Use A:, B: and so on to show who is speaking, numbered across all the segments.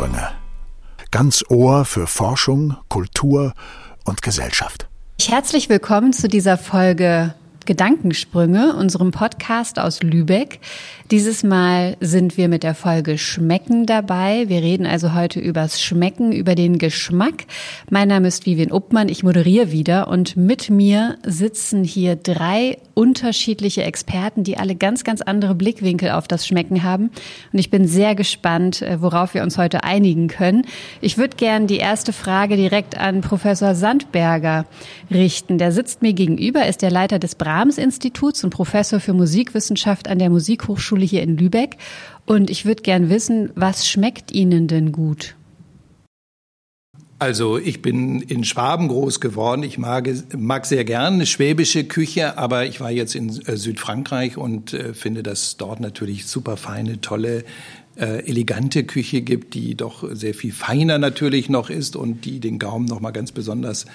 A: Gedankensprünge. Ganz Ohr für Forschung, Kultur und Gesellschaft.
B: Herzlich willkommen zu dieser Folge Gedankensprünge, unserem Podcast aus Lübeck. Dieses Mal sind wir mit der Folge Schmecken dabei. Wir reden also heute übers Schmecken, über den Geschmack. Mein Name ist Vivian Uppmann, ich moderiere wieder und mit mir sitzen hier drei unterschiedliche Experten, die alle ganz, ganz andere Blickwinkel auf das Schmecken haben. Und ich bin sehr gespannt, äh, worauf wir uns heute einigen können. Ich würde gern die erste Frage direkt an Professor Sandberger richten. Der sitzt mir gegenüber, ist der Leiter des Brahms-Instituts und Professor für Musikwissenschaft an der Musikhochschule Schule hier in Lübeck. Und ich würde gern wissen, was schmeckt Ihnen denn gut?
C: Also ich bin in Schwaben groß geworden. Ich mag, mag sehr gerne schwäbische Küche, aber ich war jetzt in äh, Südfrankreich und äh, finde, dass dort natürlich super feine, tolle, äh, elegante Küche gibt, die doch sehr viel feiner natürlich noch ist und die den Gaumen noch mal ganz besonders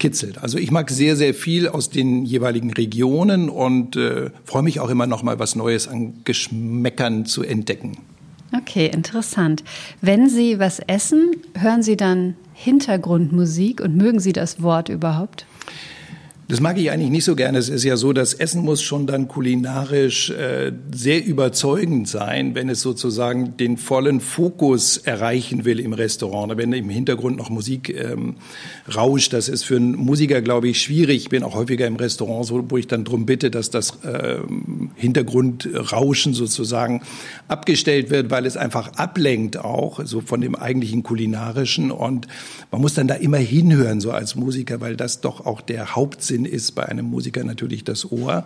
C: kitzelt. Also ich mag sehr, sehr viel aus den jeweiligen Regionen und äh, freue mich auch immer noch mal was Neues an Geschmäckern zu entdecken.
B: Okay, interessant. Wenn Sie was essen, hören Sie dann Hintergrundmusik und mögen Sie das Wort überhaupt?
C: Das mag ich eigentlich nicht so gerne. Es ist ja so, das Essen muss schon dann kulinarisch äh, sehr überzeugend sein, wenn es sozusagen den vollen Fokus erreichen will im Restaurant. Wenn im Hintergrund noch Musik ähm, rauscht, das ist für einen Musiker, glaube ich, schwierig. Ich bin auch häufiger im Restaurant, wo ich dann darum bitte, dass das äh, Hintergrundrauschen sozusagen abgestellt wird, weil es einfach ablenkt auch, so von dem eigentlichen kulinarischen. Und man muss dann da immer hinhören, so als Musiker, weil das doch auch der Hauptsinn Sinn ist bei einem Musiker natürlich das Ohr.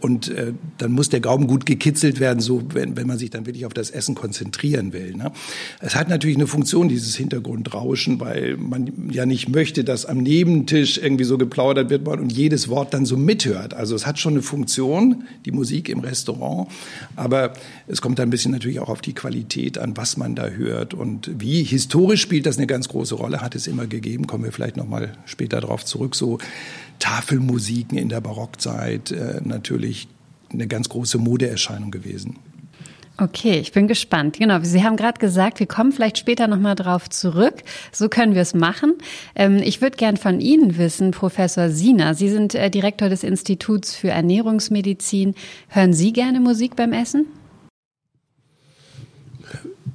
C: Und äh, dann muss der Gaumen gut gekitzelt werden, so wenn, wenn man sich dann wirklich auf das Essen konzentrieren will. Ne? Es hat natürlich eine Funktion, dieses Hintergrundrauschen, weil man ja nicht möchte, dass am Nebentisch irgendwie so geplaudert wird und jedes Wort dann so mithört. Also es hat schon eine Funktion, die Musik im Restaurant, aber es kommt ein bisschen natürlich auch auf die Qualität an, was man da hört und wie. Historisch spielt das eine ganz große Rolle, hat es immer gegeben, kommen wir vielleicht noch mal später darauf zurück, so Tafelmusiken in der Barockzeit äh, natürlich eine ganz große Modeerscheinung gewesen.
B: Okay, ich bin gespannt. Genau, Sie haben gerade gesagt, wir kommen vielleicht später nochmal drauf zurück. So können wir es machen. Ähm, ich würde gern von Ihnen wissen, Professor Sina. Sie sind äh, Direktor des Instituts für Ernährungsmedizin. Hören Sie gerne Musik beim Essen?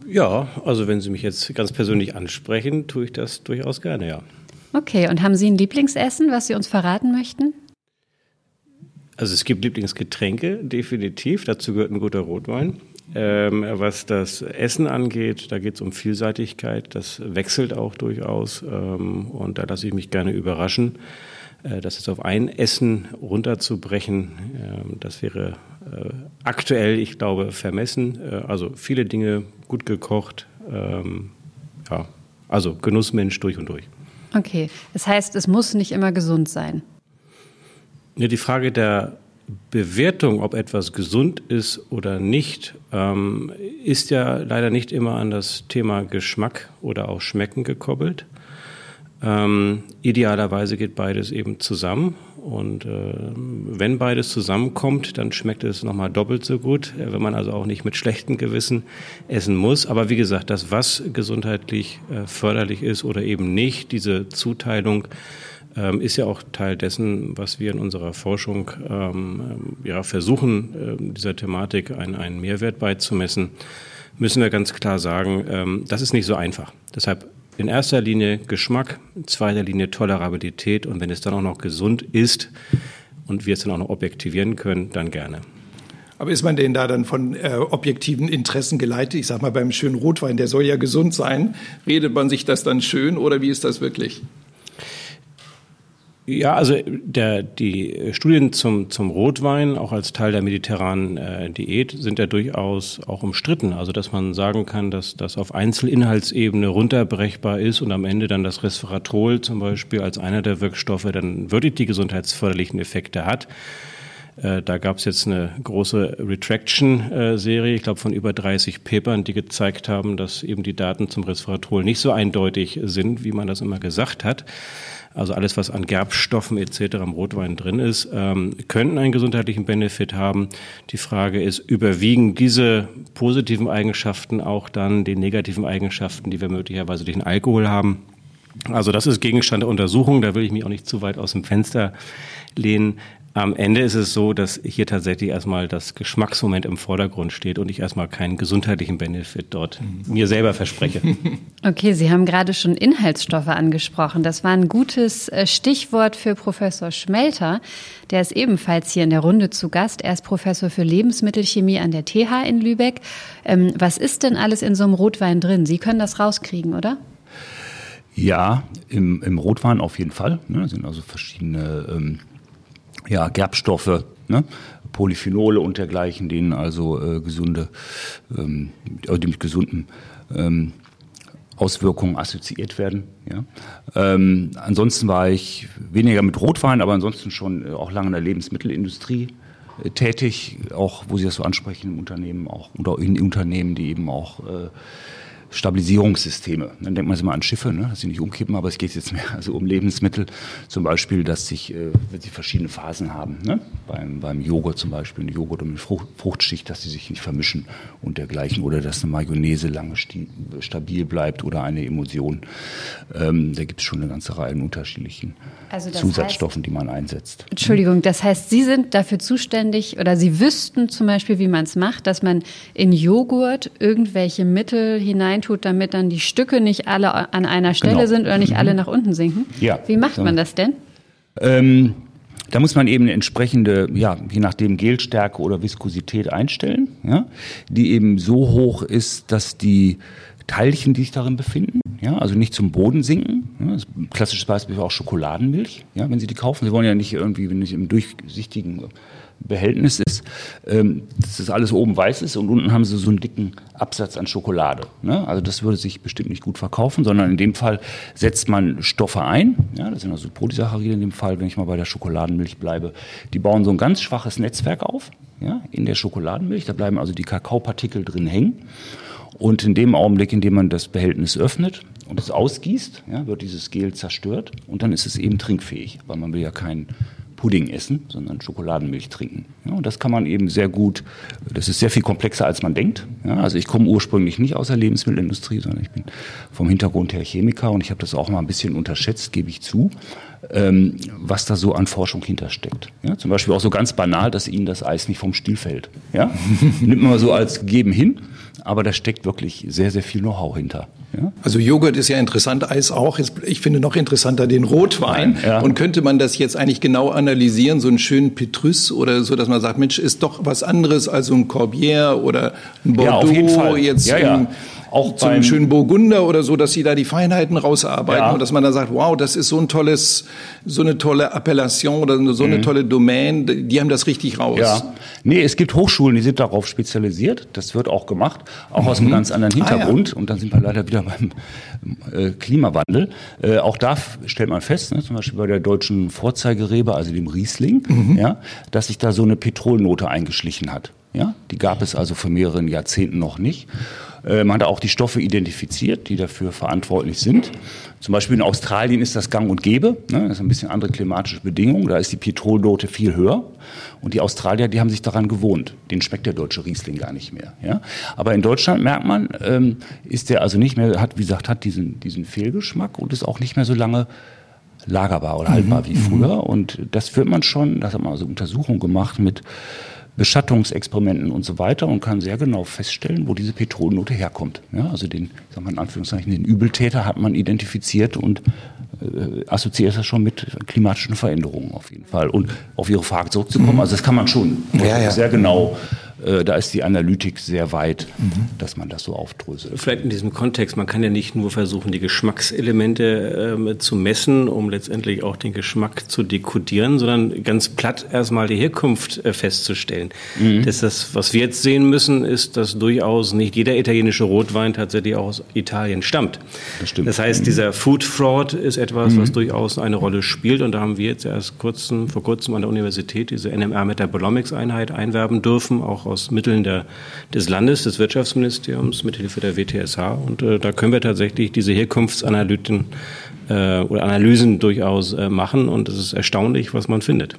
D: Ja, also wenn Sie mich jetzt ganz persönlich ansprechen, tue ich das durchaus gerne, ja.
B: Okay, und haben Sie ein Lieblingsessen, was Sie uns verraten möchten?
D: Also es gibt Lieblingsgetränke, definitiv. Dazu gehört ein guter Rotwein. Ähm, was das Essen angeht, da geht es um Vielseitigkeit. Das wechselt auch durchaus. Ähm, und da lasse ich mich gerne überraschen. Äh, das jetzt auf ein Essen runterzubrechen, äh, das wäre äh, aktuell, ich glaube, vermessen. Äh, also viele Dinge gut gekocht. Ähm, ja, also Genussmensch durch und durch.
B: Okay, das heißt, es muss nicht immer gesund sein.
D: Ja, die Frage der Bewertung, ob etwas gesund ist oder nicht, ähm, ist ja leider nicht immer an das Thema Geschmack oder auch Schmecken gekoppelt. Ähm, idealerweise geht beides eben zusammen. Und äh, wenn beides zusammenkommt, dann schmeckt es nochmal doppelt so gut, äh, wenn man also auch nicht mit schlechtem Gewissen essen muss. Aber wie gesagt, das, was gesundheitlich äh, förderlich ist oder eben nicht, diese Zuteilung, ähm, ist ja auch Teil dessen, was wir in unserer Forschung ähm, ja, versuchen, äh, dieser Thematik einen, einen Mehrwert beizumessen, müssen wir ganz klar sagen, ähm, das ist nicht so einfach. Deshalb in erster Linie Geschmack, in zweiter Linie Tolerabilität und wenn es dann auch noch gesund ist und wir es dann auch noch objektivieren können, dann gerne.
C: Aber ist man denn da dann von äh, objektiven Interessen geleitet? Ich sag mal, beim schönen Rotwein, der soll ja gesund sein. Redet man sich das dann schön oder wie ist das wirklich?
D: Ja, also der, die Studien zum, zum Rotwein, auch als Teil der mediterranen äh, Diät, sind ja durchaus auch umstritten. Also dass man sagen kann, dass das auf Einzelinhaltsebene runterbrechbar ist und am Ende dann das Resveratrol zum Beispiel als einer der Wirkstoffe dann wirklich die gesundheitsförderlichen Effekte hat. Äh, da gab es jetzt eine große Retraction-Serie, ich glaube von über 30 Papern, die gezeigt haben, dass eben die Daten zum Resveratrol nicht so eindeutig sind, wie man das immer gesagt hat. Also alles, was an Gerbstoffen etc. im Rotwein drin ist, ähm, könnten einen gesundheitlichen Benefit haben. Die Frage ist, überwiegen diese positiven Eigenschaften auch dann den negativen Eigenschaften, die wir möglicherweise durch den Alkohol haben? Also das ist Gegenstand der Untersuchung, da will ich mich auch nicht zu weit aus dem Fenster lehnen. Am Ende ist es so, dass hier tatsächlich erstmal das Geschmacksmoment im Vordergrund steht und ich erstmal keinen gesundheitlichen Benefit dort mir selber verspreche.
B: Okay, Sie haben gerade schon Inhaltsstoffe angesprochen. Das war ein gutes äh, Stichwort für Professor Schmelter. Der ist ebenfalls hier in der Runde zu Gast. Er ist Professor für Lebensmittelchemie an der TH in Lübeck. Ähm, was ist denn alles in so einem Rotwein drin? Sie können das rauskriegen, oder?
E: Ja, im, im Rotwein auf jeden Fall. Ne, das sind also verschiedene ähm, ja, Gerbstoffe, ne? Polyphenole und dergleichen, denen also äh, gesunde, ähm, die mit gesunden ähm, Auswirkungen assoziiert werden. Ja. Ähm, ansonsten war ich weniger mit Rotwein, aber ansonsten schon äh, auch lange in der Lebensmittelindustrie äh, tätig, auch wo Sie das so ansprechen im Unternehmen, auch oder in Unternehmen, die eben auch äh, Stabilisierungssysteme. Dann denkt man mal an Schiffe, ne, dass sie nicht umkippen, aber es geht jetzt mehr also um Lebensmittel, zum Beispiel, dass sich, äh, wenn sie verschiedene Phasen haben, ne, beim, beim Joghurt zum Beispiel, eine Joghurt und eine Frucht, Fruchtschicht, dass sie sich nicht vermischen und dergleichen, oder dass eine Mayonnaise lange stabil bleibt oder eine Emulsion. Ähm, da gibt es schon eine ganze Reihe an unterschiedlichen also Zusatzstoffen, heißt, die man einsetzt.
B: Entschuldigung, das heißt, Sie sind dafür zuständig oder Sie wüssten zum Beispiel, wie man es macht, dass man in Joghurt irgendwelche Mittel hineintut, damit dann die Stücke nicht alle an einer Stelle genau. sind oder nicht mhm. alle nach unten sinken. Ja. Wie macht man das denn?
E: Ähm, da muss man eben eine entsprechende, ja, je nachdem Gelstärke oder Viskosität einstellen, ja, die eben so hoch ist, dass die Teilchen, die sich darin befinden, ja, also nicht zum Boden sinken. Ja, klassisches Beispiel auch Schokoladenmilch, ja, wenn Sie die kaufen. Sie wollen ja nicht irgendwie, wenn es im durchsichtigen Behältnis ist, ähm, dass das alles oben weiß ist und unten haben Sie so einen dicken Absatz an Schokolade. Ne? Also das würde sich bestimmt nicht gut verkaufen, sondern in dem Fall setzt man Stoffe ein. Ja, das sind also Polysaccharide in dem Fall, wenn ich mal bei der Schokoladenmilch bleibe. Die bauen so ein ganz schwaches Netzwerk auf ja, in der Schokoladenmilch. Da bleiben also die Kakaopartikel drin hängen. Und in dem Augenblick, in dem man das Behältnis öffnet und es ausgießt, ja, wird dieses Gel zerstört und dann ist es eben trinkfähig, weil man will ja keinen Pudding essen, sondern Schokoladenmilch trinken. Ja, und das kann man eben sehr gut, das ist sehr viel komplexer, als man denkt. Ja, also ich komme ursprünglich nicht aus der Lebensmittelindustrie, sondern ich bin vom Hintergrund her Chemiker und ich habe das auch mal ein bisschen unterschätzt, gebe ich zu, ähm, was da so an Forschung hintersteckt. Ja, zum Beispiel auch so ganz banal, dass Ihnen das Eis nicht vom Stiel fällt. Ja? Nimmt man mal so als gegeben hin aber da steckt wirklich sehr, sehr viel Know-how hinter.
C: Ja? Also Joghurt ist ja interessant, Eis auch. Ich finde noch interessanter den Rotwein. Ja. Und könnte man das jetzt eigentlich genau analysieren, so einen schönen Petrus oder so, dass man sagt, Mensch, ist doch was anderes als so ein Corbière oder ein Bordeaux ja, auf jeden Fall. jetzt ja, ja auch zum schönen Burgunder oder so, dass sie da die Feinheiten rausarbeiten ja. und dass man dann sagt, wow, das ist so ein tolles, so eine tolle Appellation oder so eine mhm. tolle Domain, die haben das richtig raus. Ja.
E: Nee, es gibt Hochschulen, die sind darauf spezialisiert. Das wird auch gemacht, auch mhm. aus einem mhm. ganz anderen Hintergrund. Ah, ja. Und dann sind wir leider wieder beim äh, Klimawandel. Äh, auch da stellt man fest, ne, zum Beispiel bei der deutschen Vorzeigerebe, also dem Riesling, mhm. ja, dass sich da so eine Petrolnote eingeschlichen hat. Ja, die gab es also vor mehreren Jahrzehnten noch nicht. Äh, man hat auch die Stoffe identifiziert, die dafür verantwortlich sind. Zum Beispiel in Australien ist das gang und gäbe. Ne? Das ist ein bisschen andere klimatische Bedingungen. Da ist die Petrolnote viel höher. Und die Australier, die haben sich daran gewohnt. Den schmeckt der deutsche Riesling gar nicht mehr. Ja? Aber in Deutschland merkt man, ähm, ist der also nicht mehr, hat, wie gesagt, hat diesen, diesen Fehlgeschmack und ist auch nicht mehr so lange lagerbar oder haltbar mhm. wie früher. Und das führt man schon, das hat man also Untersuchungen gemacht mit Beschattungsexperimenten und so weiter und kann sehr genau feststellen, wo diese Petrolnote herkommt. Ja, also den, ich sag mal in Anführungszeichen, den Übeltäter hat man identifiziert und äh, assoziiert das schon mit klimatischen Veränderungen auf jeden Fall. Und auf Ihre Frage zurückzukommen, mhm. also das kann man schon ja, ja. sehr genau da ist die Analytik sehr weit, mhm. dass man das so aufdröselt.
D: Vielleicht in diesem Kontext, man kann ja nicht nur versuchen, die Geschmackselemente äh, zu messen, um letztendlich auch den Geschmack zu dekodieren, sondern ganz platt erstmal die Herkunft äh, festzustellen. Mhm. Das, das, was wir jetzt sehen müssen, ist, dass durchaus nicht jeder italienische Rotwein tatsächlich aus Italien stammt. Das stimmt. Das heißt, mhm. dieser Food Fraud ist etwas, was mhm. durchaus eine Rolle spielt und da haben wir jetzt erst kurzen, vor kurzem an der Universität diese NMR Metabolomics Einheit einwerben dürfen, auch aus aus Mitteln der, des Landes, des Wirtschaftsministeriums, mit Hilfe der WTSH. Und äh, da können wir tatsächlich diese Herkunftsanalyten äh, oder Analysen durchaus äh, machen und es ist erstaunlich, was man findet.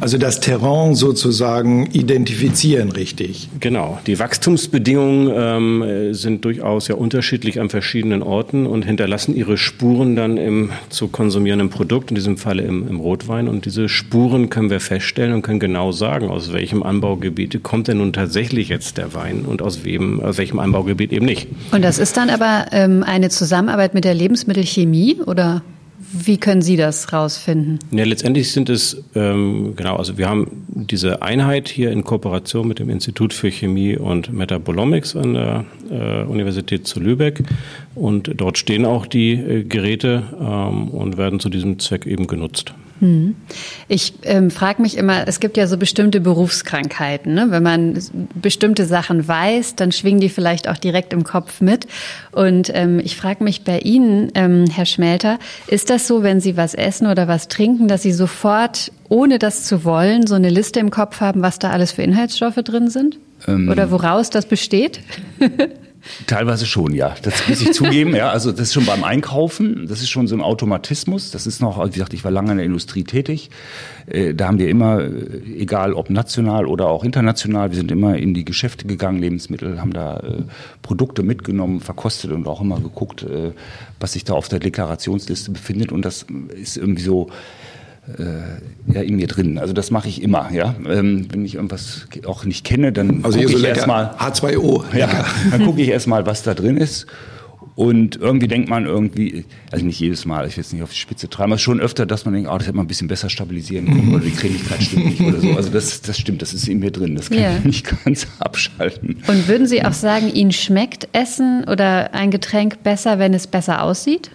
C: Also das Terrain sozusagen identifizieren, richtig.
D: Genau. Die Wachstumsbedingungen ähm, sind durchaus ja unterschiedlich an verschiedenen Orten und hinterlassen ihre Spuren dann im zu konsumierenden Produkt, in diesem Falle im, im Rotwein. Und diese Spuren können wir feststellen und können genau sagen, aus welchem Anbaugebiet kommt denn nun tatsächlich jetzt der Wein und aus, wem, aus welchem Anbaugebiet eben nicht.
B: Und das ist dann aber ähm, eine Zusammenarbeit mit der Lebensmittelchemie oder? Wie können Sie das rausfinden?
D: Ja, letztendlich sind es, ähm, genau, also wir haben diese Einheit hier in Kooperation mit dem Institut für Chemie und Metabolomics an der äh, Universität zu Lübeck. Und dort stehen auch die äh, Geräte ähm, und werden zu diesem Zweck eben genutzt.
B: Hm. Ich ähm, frage mich immer, es gibt ja so bestimmte Berufskrankheiten. Ne? Wenn man bestimmte Sachen weiß, dann schwingen die vielleicht auch direkt im Kopf mit. Und ähm, ich frage mich bei Ihnen, ähm, Herr Schmelter, ist das so, wenn Sie was essen oder was trinken, dass Sie sofort, ohne das zu wollen, so eine Liste im Kopf haben, was da alles für Inhaltsstoffe drin sind? Ähm. Oder woraus das besteht?
E: Teilweise schon, ja. Das muss ich zugeben. Ja, also das ist schon beim Einkaufen. Das ist schon so ein Automatismus. Das ist noch, wie gesagt, ich war lange in der Industrie tätig. Äh, da haben wir immer, äh, egal ob national oder auch international, wir sind immer in die Geschäfte gegangen, Lebensmittel, haben da äh, Produkte mitgenommen, verkostet und auch immer geguckt, was sich da auf der Deklarationsliste befindet. Und das ist irgendwie so, äh, ja, in mir drin. Also das mache ich immer, ja. Ähm, wenn ich irgendwas auch nicht kenne, dann
C: also gucke so ich erstmal
E: H2O. Ja, dann gucke ich erstmal, was da drin ist. Und irgendwie denkt man irgendwie, also nicht jedes Mal, ich will jetzt nicht auf die Spitze treiben, aber schon öfter, dass man denkt, oh, das hätte man ein bisschen besser stabilisieren können oder die Cremigkeit stimmt nicht oder so. Also das, das stimmt, das ist in mir drin, das kann ja. ich nicht ganz abschalten.
B: Und würden Sie auch sagen, Ihnen schmeckt Essen oder ein Getränk besser, wenn es besser aussieht?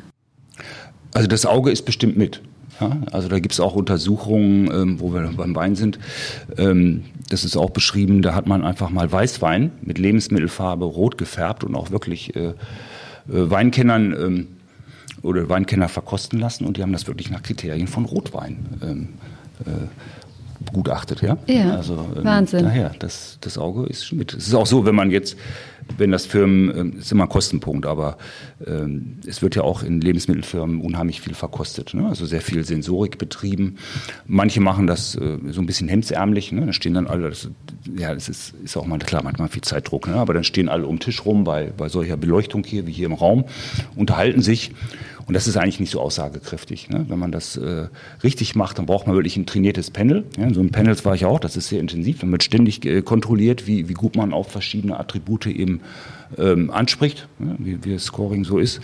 E: Also das Auge ist bestimmt mit. Ja, also da gibt es auch Untersuchungen, ähm, wo wir beim Wein sind. Ähm, das ist auch beschrieben, da hat man einfach mal Weißwein mit Lebensmittelfarbe rot gefärbt und auch wirklich äh, äh, Weinkennern ähm, oder Weinkenner verkosten lassen und die haben das wirklich nach Kriterien von Rotwein ähm, äh, begutachtet. Ja,
B: ja also, ähm, Wahnsinn.
E: Daher, das, das Auge ist mit. Es ist auch so, wenn man jetzt wenn das Firmen, ähm, ist immer ein Kostenpunkt, aber ähm, es wird ja auch in Lebensmittelfirmen unheimlich viel verkostet. Ne? Also sehr viel Sensorik betrieben. Manche machen das äh, so ein bisschen hemdsärmlich. Ne? Da stehen dann alle, das, ja, das ist, ist auch mal klar, manchmal viel Zeitdruck, ne? aber dann stehen alle um den Tisch rum bei, bei solcher Beleuchtung hier, wie hier im Raum, unterhalten sich und das ist eigentlich nicht so aussagekräftig. Ne? Wenn man das äh, richtig macht, dann braucht man wirklich ein trainiertes Panel. Ja, in so einem Panels war ich auch, das ist sehr intensiv. Dann wird ständig äh, kontrolliert, wie, wie gut man auf verschiedene Attribute eben ähm, anspricht, ja, wie, wie das Scoring so ist.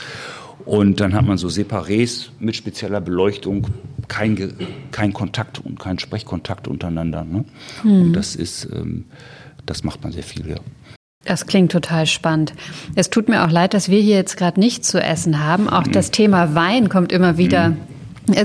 E: Und dann hat man so Separés mit spezieller Beleuchtung, kein, kein Kontakt und kein Sprechkontakt untereinander. Ne? Hm. Und das ist, ähm, das macht man sehr viel, ja.
B: Das klingt total spannend. Es tut mir auch leid, dass wir hier jetzt gerade nichts zu essen haben. Auch mhm. das Thema Wein kommt immer wieder. Mhm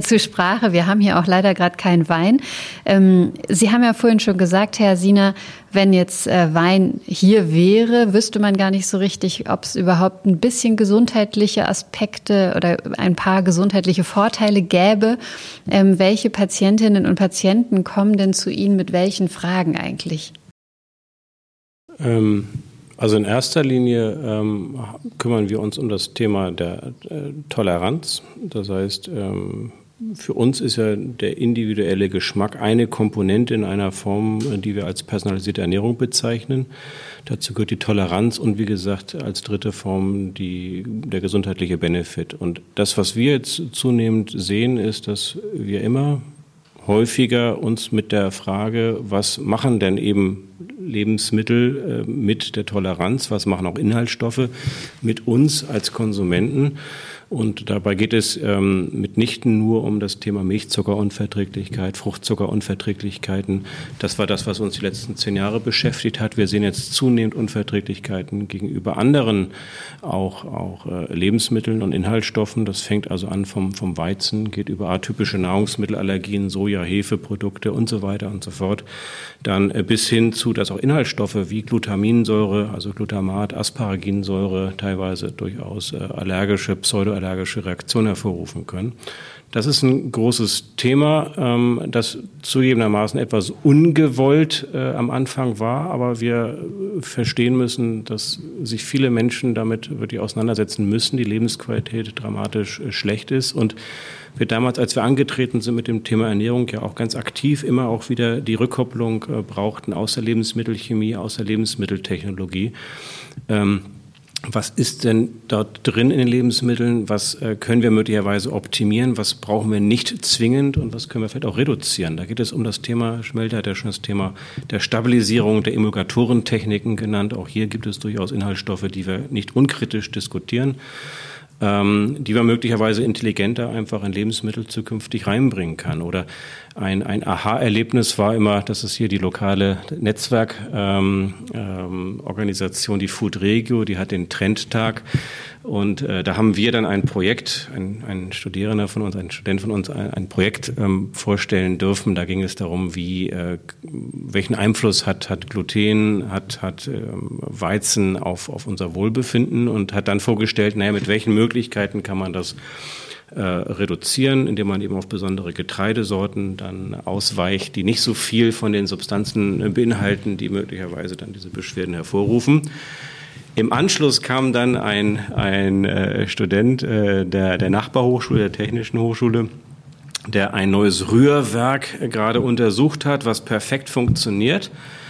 B: zur Sprache. Wir haben hier auch leider gerade keinen Wein. Ähm, Sie haben ja vorhin schon gesagt, Herr Sina, wenn jetzt äh, Wein hier wäre, wüsste man gar nicht so richtig, ob es überhaupt ein bisschen gesundheitliche Aspekte oder ein paar gesundheitliche Vorteile gäbe. Ähm, welche Patientinnen und Patienten kommen denn zu Ihnen mit welchen Fragen eigentlich?
D: Ähm also in erster Linie ähm, kümmern wir uns um das Thema der äh, Toleranz. Das heißt, ähm, für uns ist ja der individuelle Geschmack eine Komponente in einer Form, die wir als personalisierte Ernährung bezeichnen. Dazu gehört die Toleranz und wie gesagt als dritte Form die, der gesundheitliche Benefit. Und das, was wir jetzt zunehmend sehen, ist, dass wir immer häufiger uns mit der Frage, was machen denn eben Lebensmittel äh, mit der Toleranz, was machen auch Inhaltsstoffe mit uns als Konsumenten. Und dabei geht es ähm, mitnichten nur um das Thema Milchzuckerunverträglichkeit, Fruchtzuckerunverträglichkeiten. Das war das, was uns die letzten zehn Jahre beschäftigt hat. Wir sehen jetzt zunehmend Unverträglichkeiten gegenüber anderen auch, auch äh, Lebensmitteln und Inhaltsstoffen. Das fängt also an vom, vom Weizen, geht über atypische Nahrungsmittelallergien, Soja, Hefeprodukte und so weiter und so fort. Dann äh, bis hin zu, dass auch Inhaltsstoffe wie Glutaminsäure, also Glutamat, Asparaginsäure teilweise durchaus äh, allergische, pseudoallergische Reaktionen hervorrufen können. Das ist ein großes Thema, ähm, das zugegebenermaßen etwas ungewollt äh, am Anfang war, aber wir verstehen müssen, dass sich viele Menschen damit wirklich auseinandersetzen müssen, die Lebensqualität dramatisch äh, schlecht ist und wir damals, als wir angetreten sind mit dem Thema Ernährung, ja auch ganz aktiv immer auch wieder die Rückkopplung äh, brauchten aus der Lebensmittelchemie, aus der Lebensmitteltechnologie. Ähm, was ist denn dort drin in den Lebensmitteln? Was äh, können wir möglicherweise optimieren? Was brauchen wir nicht zwingend und was können wir vielleicht auch reduzieren? Da geht es um das Thema, Schmelter hat ja schon das Thema der Stabilisierung der Emulgatorentechniken genannt. Auch hier gibt es durchaus Inhaltsstoffe, die wir nicht unkritisch diskutieren ähm, die man möglicherweise intelligenter einfach in Lebensmittel zukünftig reinbringen kann. Oder ein, ein Aha-Erlebnis war immer, dass es hier die lokale Netzwerkorganisation, ähm, ähm, die Food Regio, die hat den Trendtag und äh, da haben wir dann ein Projekt, ein, ein Studierender von uns, ein Student von uns, ein, ein Projekt ähm, vorstellen dürfen. Da ging es darum, wie äh, welchen Einfluss hat, hat Gluten, hat, hat ähm, Weizen auf, auf unser Wohlbefinden und hat dann vorgestellt, naja, mit welchen Möglichkeiten kann man das äh, reduzieren, indem man eben auf besondere Getreidesorten dann ausweicht, die nicht so viel von den Substanzen beinhalten, die möglicherweise dann diese Beschwerden hervorrufen. Im Anschluss kam dann ein, ein äh, Student äh, der, der Nachbarhochschule, der Technischen Hochschule, der ein neues Rührwerk gerade untersucht hat, was perfekt funktioniert äh,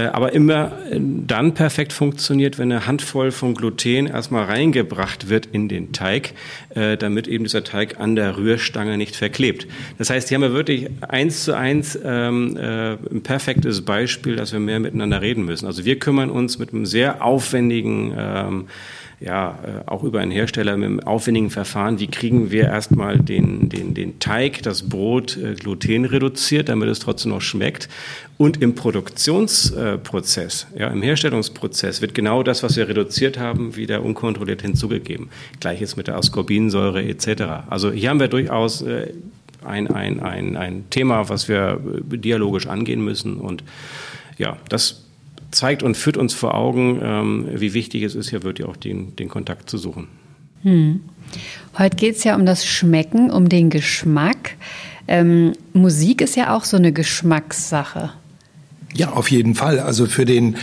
D: aber immer äh, dann perfekt funktioniert, wenn eine Handvoll von Gluten erstmal reingebracht wird in den Teig, äh, damit eben dieser Teig an der Rührstange nicht verklebt. Das heißt, hier haben wir wirklich eins zu eins ähm, ein perfektes Beispiel, dass wir mehr miteinander reden müssen. Also wir kümmern uns mit einem sehr aufwendigen ähm, ja, äh, auch über einen Hersteller mit einem aufwendigen Verfahren, wie kriegen wir erstmal den, den, den Teig, das Brot äh, Gluten reduziert, damit es trotzdem noch schmeckt. Und im Produktionsprozess, ja, im Herstellungsprozess wird genau das, was wir reduziert haben, wieder unkontrolliert hinzugegeben. Gleiches mit der Ascorbinsäure etc. Also hier haben wir durchaus äh, ein, ein, ein, ein Thema, was wir dialogisch angehen müssen. Und ja, das zeigt und führt uns vor Augen, ähm, wie wichtig es ist, hier wirklich auch den, den Kontakt zu suchen.
B: Hm. Heute geht es ja um das Schmecken, um den Geschmack. Ähm, Musik ist ja auch so eine Geschmackssache.
C: Ja, auf jeden Fall. Also für den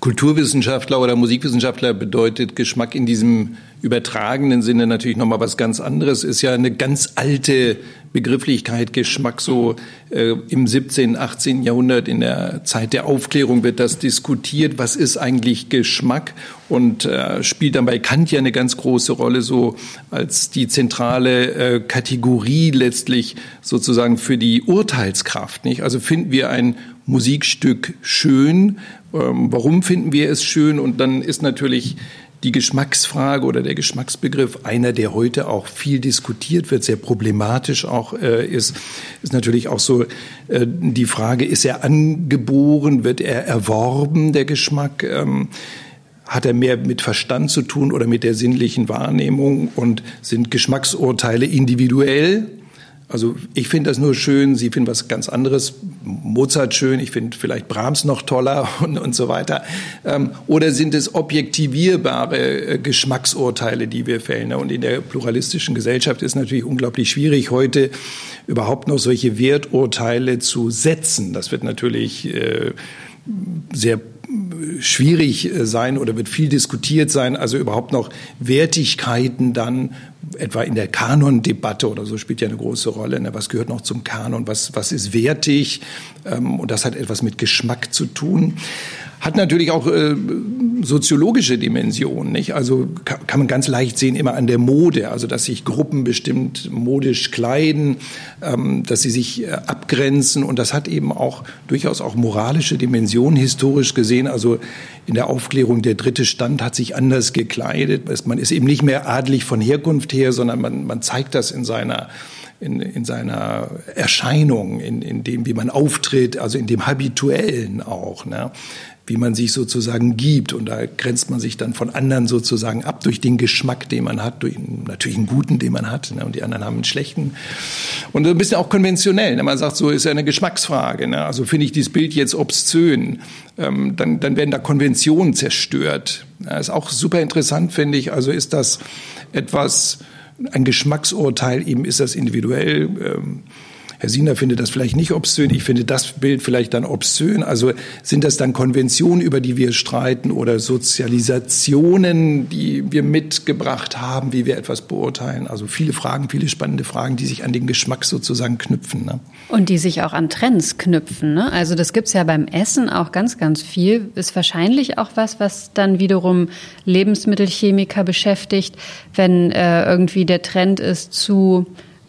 C: Kulturwissenschaftler oder Musikwissenschaftler bedeutet Geschmack in diesem übertragenen Sinne natürlich nochmal was ganz anderes. Ist ja eine ganz alte Begrifflichkeit Geschmack so äh, im 17., 18. Jahrhundert in der Zeit der Aufklärung wird das diskutiert. Was ist eigentlich Geschmack? Und äh, spielt dann bei Kant ja eine ganz große Rolle so als die zentrale äh, Kategorie letztlich sozusagen für die Urteilskraft. Nicht? Also finden wir ein Musikstück schön, ähm, warum finden wir es schön? Und dann ist natürlich die Geschmacksfrage oder der Geschmacksbegriff einer, der heute auch viel diskutiert wird, sehr problematisch auch äh, ist, ist natürlich auch so äh, die Frage, ist er angeboren, wird er erworben, der Geschmack? Ähm, hat er mehr mit Verstand zu tun oder mit der sinnlichen Wahrnehmung und sind Geschmacksurteile individuell? Also ich finde das nur schön, Sie finden was ganz anderes, Mozart schön, ich finde vielleicht Brahms noch toller und, und so weiter. Ähm, oder sind es objektivierbare äh, Geschmacksurteile, die wir fällen? Und in der pluralistischen Gesellschaft ist natürlich unglaublich schwierig, heute überhaupt noch solche Werturteile zu setzen. Das wird natürlich äh, sehr schwierig äh, sein oder wird viel diskutiert sein, also überhaupt noch Wertigkeiten dann etwa in der Kanon-Debatte oder so spielt ja eine große Rolle. Ne? Was gehört noch zum Kanon? Was, was ist wertig? Ähm, und das hat etwas mit Geschmack zu tun. Hat natürlich auch äh, soziologische Dimensionen, nicht? Also kann, kann, man ganz leicht sehen immer an der Mode, also dass sich Gruppen bestimmt modisch kleiden, ähm, dass sie sich äh, abgrenzen und das hat eben auch durchaus auch moralische Dimensionen historisch gesehen. Also in der Aufklärung der dritte Stand hat sich anders gekleidet. Man ist eben nicht mehr adelig von Herkunft her, sondern man, man zeigt das in seiner in, in seiner Erscheinung, in, in dem, wie man auftritt, also in dem Habituellen auch. Ne? Wie man sich sozusagen gibt. Und da grenzt man sich dann von anderen sozusagen ab durch den Geschmack, den man hat, durch natürlich einen guten, den man hat. Ne? Und die anderen haben einen schlechten. Und ein bisschen auch konventionell. Ne? Man sagt, so ist ja eine Geschmacksfrage. Ne? Also finde ich dieses Bild jetzt obszön, ähm, dann, dann werden da Konventionen zerstört. Ja, ist auch super interessant, finde ich. Also ist das etwas ein Geschmacksurteil, eben ist das individuell. Ähm, Herr Siener findet das vielleicht nicht obszön, ich finde das Bild vielleicht dann obszön. Also sind das dann Konventionen, über die wir streiten oder Sozialisationen, die wir mitgebracht haben, wie wir etwas beurteilen? Also viele Fragen, viele spannende Fragen, die sich an den Geschmack sozusagen knüpfen. Ne?
B: Und die sich auch an Trends knüpfen. Ne? Also das gibt's ja beim Essen auch ganz, ganz viel. Ist wahrscheinlich auch was, was dann wiederum Lebensmittelchemiker beschäftigt, wenn äh, irgendwie der Trend ist zu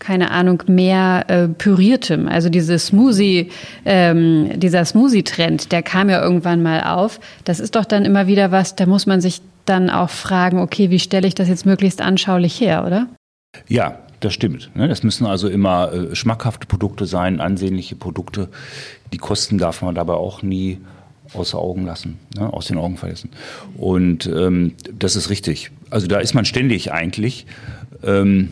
B: keine Ahnung, mehr äh, püriertem. Also diese Smoothie, ähm, dieser Smoothie-Trend, der kam ja irgendwann mal auf. Das ist doch dann immer wieder was, da muss man sich dann auch fragen, okay, wie stelle ich das jetzt möglichst anschaulich her, oder?
E: Ja, das stimmt. Ne? Das müssen also immer äh, schmackhafte Produkte sein, ansehnliche Produkte. Die Kosten darf man dabei auch nie außer Augen lassen, ne? aus den Augen verlassen. Und ähm, das ist richtig. Also da ist man ständig eigentlich. Ähm,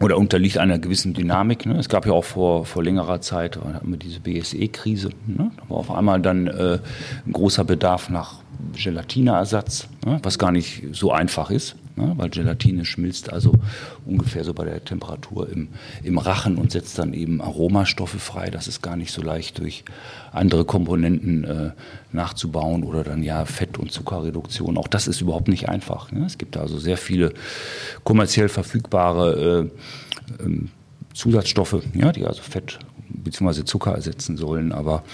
E: oder unterliegt einer gewissen Dynamik. Ne? Es gab ja auch vor, vor längerer Zeit hatten wir diese BSE-Krise. Ne? Da war auf einmal dann äh, ein großer Bedarf nach Gelatineersatz, ne? was gar nicht so einfach ist, ne? weil Gelatine schmilzt also ungefähr so bei der Temperatur im, im Rachen und setzt dann eben Aromastoffe frei. Das ist gar nicht so leicht durch andere Komponenten äh, nachzubauen oder dann ja Fett- und Zuckerreduktion. Auch das ist überhaupt nicht einfach. Ne? Es gibt also sehr viele kommerziell verfügbare äh, äh, Zusatzstoffe, ja, die also Fett bzw. Zucker ersetzen sollen, aber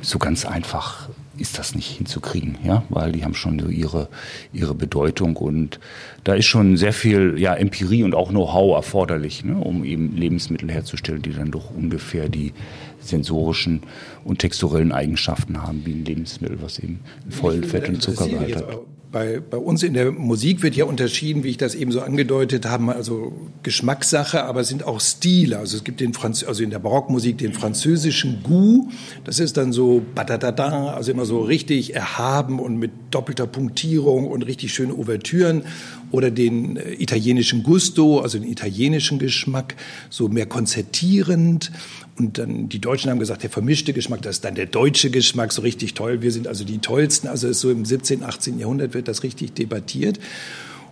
E: so ganz einfach ist das nicht hinzukriegen, ja, weil die haben schon so ihre, ihre Bedeutung und da ist schon sehr viel ja, Empirie und auch Know-how erforderlich, ne, um eben Lebensmittel herzustellen, die dann doch ungefähr die sensorischen und texturellen Eigenschaften haben, wie ein Lebensmittel, was eben voll Fett und Zuckergehalt hat.
C: Bei, bei uns in der Musik wird ja unterschieden, wie ich das eben so angedeutet habe, also Geschmackssache, aber es sind auch Stile. Also es gibt den Franz also in der Barockmusik den französischen Goût. Das ist dann so badadada, also immer so richtig erhaben und mit doppelter Punktierung und richtig schöne Ouvertüren oder den äh, italienischen Gusto, also den italienischen Geschmack, so mehr konzertierend. Und dann die Deutschen haben gesagt, der vermischte Geschmack, das ist dann der deutsche Geschmack, so richtig toll. Wir sind also die tollsten. Also so im 17., 18. Jahrhundert wird das richtig debattiert.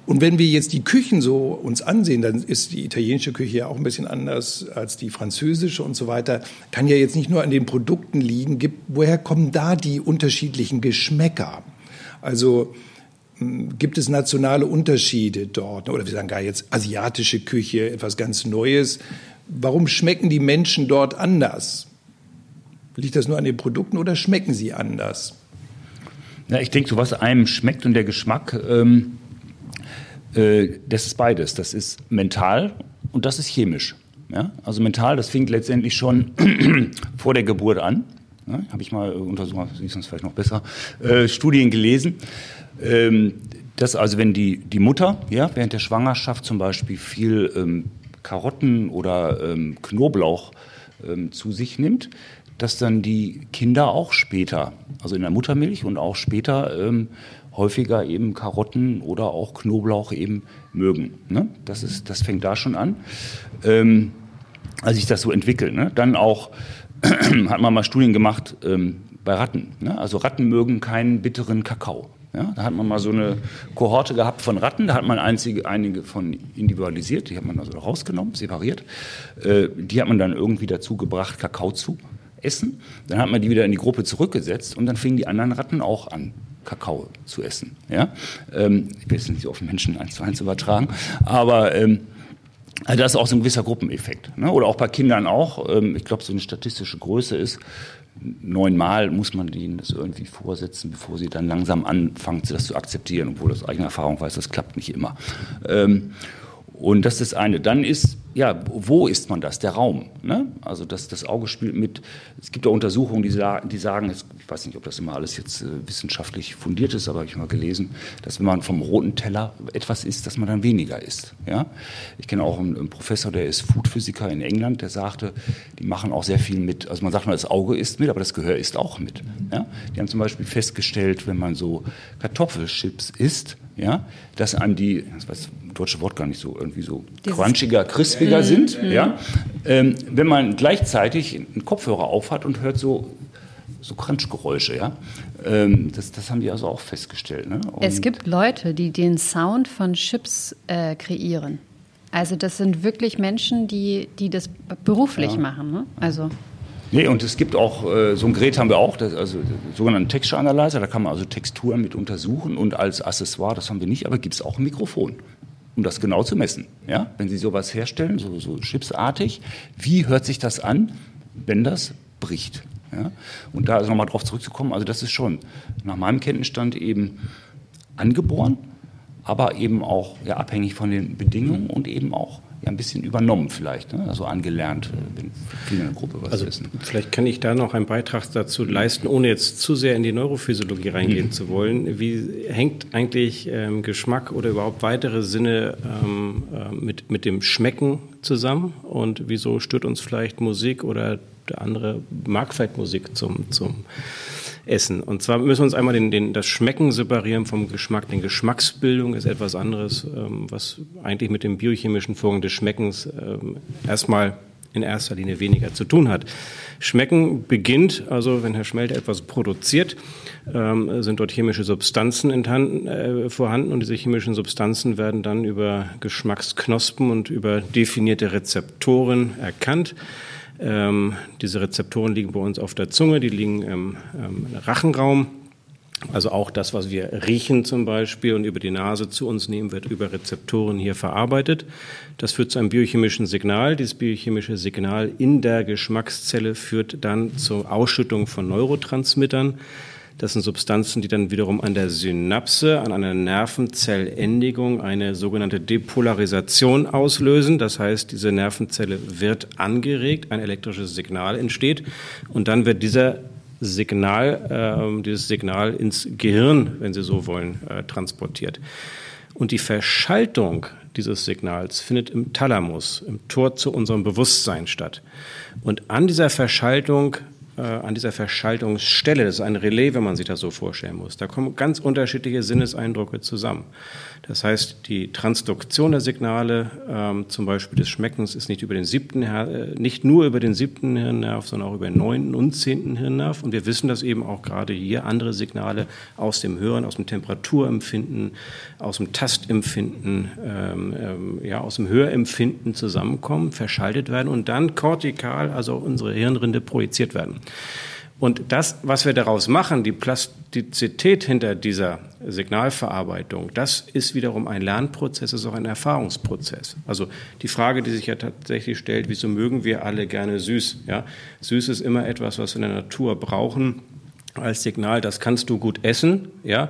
C: Und wenn wir jetzt die Küchen so uns ansehen, dann ist die italienische Küche ja auch ein bisschen anders als die französische und so weiter. Kann ja jetzt nicht nur an den Produkten liegen. Woher kommen da die unterschiedlichen Geschmäcker? Also gibt es nationale Unterschiede dort? Oder wir sagen gar jetzt asiatische Küche, etwas ganz Neues. Warum schmecken die Menschen dort anders? Liegt das nur an den Produkten oder schmecken sie anders?
E: Ja, ich denke, so was einem schmeckt und der Geschmack, ähm, äh, das ist beides. Das ist mental und das ist chemisch. Ja? Also mental, das fing letztendlich schon vor der Geburt an. Ja, Habe ich mal untersucht, siehst du es vielleicht noch besser, äh, Studien gelesen. Ähm, dass also wenn die, die Mutter ja, während der Schwangerschaft zum Beispiel viel ähm, Karotten oder ähm, Knoblauch ähm, zu sich nimmt, dass dann die Kinder auch später, also in der Muttermilch und auch später ähm, häufiger eben Karotten oder auch Knoblauch eben mögen. Ne? Das, ist, das fängt da schon an. Ähm, als sich das so entwickelt. Ne? Dann auch hat man mal Studien gemacht ähm, bei Ratten. Ne? Also Ratten mögen keinen bitteren Kakao. Ja, da hat man mal so eine Kohorte gehabt von Ratten, da hat man einzige, einige von individualisiert, die hat man also rausgenommen, separiert. Äh, die hat man dann irgendwie dazu gebracht, Kakao zu essen. Dann hat man die wieder in die Gruppe zurückgesetzt und dann fingen die anderen Ratten auch an, Kakao zu essen. Ja? Ähm, ich will es nicht auf Menschen eins zu eins übertragen, aber ähm, also das ist auch so ein gewisser Gruppeneffekt. Ne? Oder auch bei Kindern auch. Ähm, ich glaube, so eine statistische Größe ist, neunmal muss man ihnen das irgendwie vorsetzen, bevor sie dann langsam anfangen, das zu akzeptieren, obwohl das eigene Erfahrung weiß, das klappt nicht immer. Ähm, und das ist das eine. Dann ist ja, wo ist man das? Der Raum. Ne? Also das, das Auge spielt mit. Es gibt auch Untersuchungen, die, die sagen, ich weiß nicht, ob das immer alles jetzt äh, wissenschaftlich fundiert ist, aber habe ich mal gelesen, dass wenn man vom roten Teller etwas isst, dass man dann weniger isst. Ja? Ich kenne auch einen, einen Professor, der ist Foodphysiker in England, der sagte, die machen auch sehr viel mit. Also man sagt mal, das Auge isst mit, aber das Gehör isst auch mit. Ja? Die haben zum Beispiel festgestellt, wenn man so Kartoffelchips isst, ja, dass einem die, das weiß deutsche Wort gar nicht so, irgendwie so Dieses crunchiger, crispiger mhm. sind. Mhm. Ja? Ähm, wenn man gleichzeitig einen Kopfhörer aufhat und hört so so Crunchgeräusche, ja. Ähm, das, das haben die also auch festgestellt. Ne?
B: es gibt Leute, die den Sound von Chips äh, kreieren. Also das sind wirklich Menschen, die, die das beruflich ja. machen. Ne? Also
E: Nee, und es gibt auch, äh, so ein Gerät haben wir auch, das, also sogenannten Texture Analyzer, da kann man also Texturen mit untersuchen und als Accessoire, das haben wir nicht, aber gibt es auch ein Mikrofon, um das genau zu messen. Ja? Wenn Sie sowas herstellen, so, so chipsartig, wie hört sich das an, wenn das bricht? Ja? Und da also nochmal drauf zurückzukommen, also das ist schon nach meinem Kenntnisstand eben angeboren, aber eben auch ja, abhängig von den Bedingungen und eben auch ja, ein bisschen übernommen vielleicht, ne? also angelernt, äh, wenn viele in der Gruppe was
D: also
E: wissen.
D: Vielleicht kann ich da noch einen Beitrag dazu leisten, ohne jetzt zu sehr in die Neurophysiologie reingehen mhm. zu wollen. Wie hängt eigentlich ähm, Geschmack oder überhaupt weitere Sinne ähm, äh, mit, mit dem Schmecken zusammen? Und wieso stört uns vielleicht Musik oder der andere mag vielleicht Musik zum, zum essen. Und zwar müssen wir uns einmal den, den, das Schmecken separieren vom Geschmack. Denn Geschmacksbildung ist etwas anderes, ähm, was eigentlich mit dem biochemischen Vorgang des Schmeckens ähm, erstmal in erster Linie weniger zu tun hat. Schmecken beginnt, also wenn Herr Schmelte etwas produziert, ähm, sind dort chemische Substanzen enthalten, äh, vorhanden und diese chemischen Substanzen werden dann über Geschmacksknospen und über definierte Rezeptoren erkannt. Ähm, diese Rezeptoren liegen bei uns auf der Zunge, die liegen im, im Rachenraum. Also auch das, was wir riechen zum Beispiel und über die Nase zu uns nehmen, wird über Rezeptoren hier verarbeitet. Das führt zu einem biochemischen Signal. Dieses biochemische Signal in der Geschmackszelle führt dann zur Ausschüttung von Neurotransmittern. Das sind Substanzen, die dann wiederum an der Synapse, an einer Nervenzellendigung eine sogenannte Depolarisation auslösen. Das heißt, diese Nervenzelle wird angeregt, ein elektrisches Signal entsteht und dann wird dieser Signal, äh, dieses Signal ins Gehirn, wenn Sie so wollen, äh, transportiert. Und die Verschaltung dieses Signals findet im Thalamus, im Tor zu unserem Bewusstsein statt. Und an dieser Verschaltung an dieser Verschaltungsstelle, das ist ein Relais, wenn man sich das so vorstellen muss, da kommen ganz unterschiedliche Sinneseindrücke zusammen. Das heißt, die Transduktion der Signale, ähm, zum Beispiel des Schmeckens, ist nicht über den siebten, äh, nicht nur über den siebten Hirnnerv, sondern auch über den neunten und zehnten Hirnnerv. Und wir wissen das eben auch gerade hier, andere Signale aus dem Hören, aus dem Temperaturempfinden, aus dem Tastempfinden, ähm, ähm, ja, aus dem Hörempfinden zusammenkommen, verschaltet werden und dann kortikal, also unsere Hirnrinde projiziert werden. Und das, was wir daraus machen, die Plastizität hinter dieser Signalverarbeitung, das ist wiederum ein Lernprozess, ist auch ein Erfahrungsprozess. Also die Frage, die sich ja tatsächlich stellt, wieso mögen wir alle gerne süß? Ja, süß ist immer etwas, was wir in der Natur brauchen als Signal, das kannst du gut essen, ja.